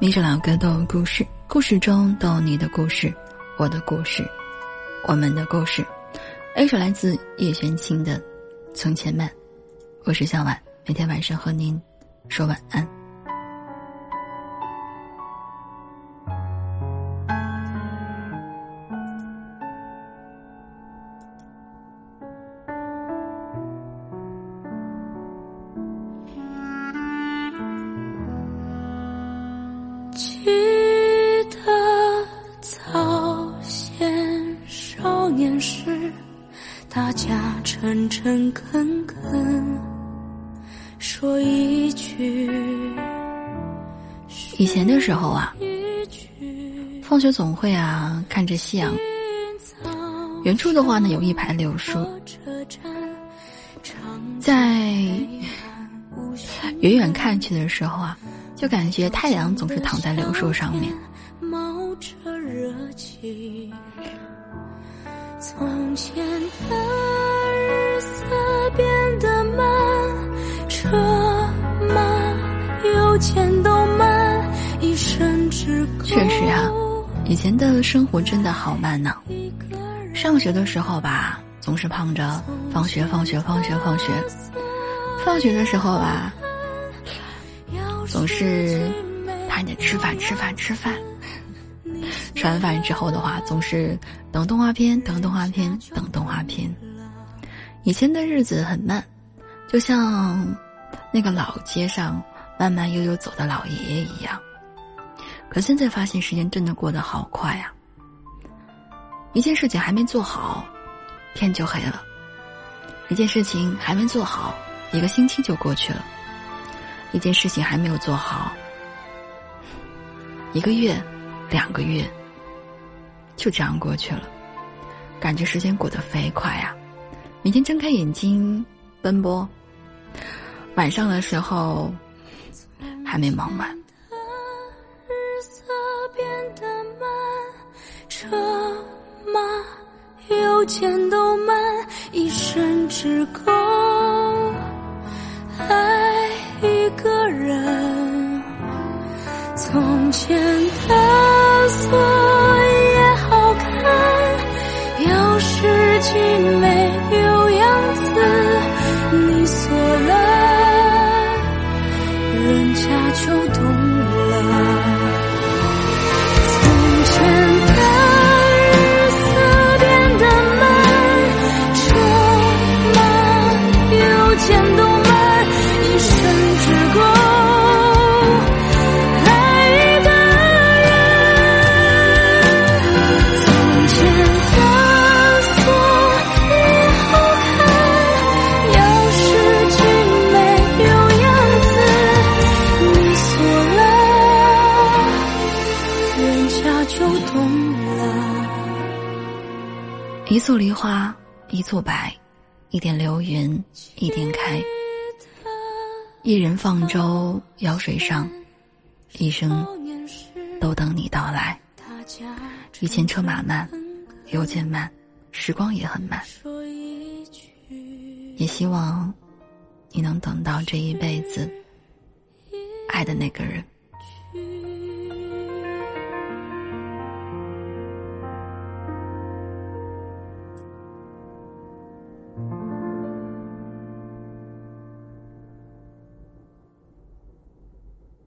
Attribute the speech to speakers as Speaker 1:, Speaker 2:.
Speaker 1: 每首老歌都有故事，故事中都有你的故事，我的故事，我们的故事。A 首来自叶璇清的《从前慢》，我是向晚，每天晚上和您说晚安。
Speaker 2: 诚诚恳恳说一句。
Speaker 1: 以前的时候啊，放学总会啊，看着夕阳。远处的话呢，有一排柳树，在远远看去的时候啊，就感觉太阳总是躺在柳树上面。
Speaker 2: 从前的前都慢，一生只
Speaker 1: 确实啊，以前的生活真的好慢呢。上学的时候吧，总是盼着放学，放学，放学，放学。放学的时候吧，总是盼着吃饭，吃饭，吃饭。吃完饭之后的话，总是等动画片，等动画片，等动画片。以前的日子很慢，就像那个老街上慢慢悠悠走的老爷爷一样。可现在发现时间真的过得好快啊！一件事情还没做好，天就黑了；一件事情还没做好，一个星期就过去了；一件事情还没有做好，一个月、两个月。就这样过去了，感觉时间过得飞快呀！每天睁开眼睛奔波，晚上的时候还没忙完。
Speaker 2: 日色变得慢，车马邮件都慢，一生只够爱一个人。从前的锁也好看，有时寂寞。春夏秋冬了
Speaker 1: 一簇梨花，一簇白，一点流云，一点开。一人放舟，摇水上，一生都等你到来。以前车马慢，邮件慢，时光也很慢。也希望你能等到这一辈子爱的那个人。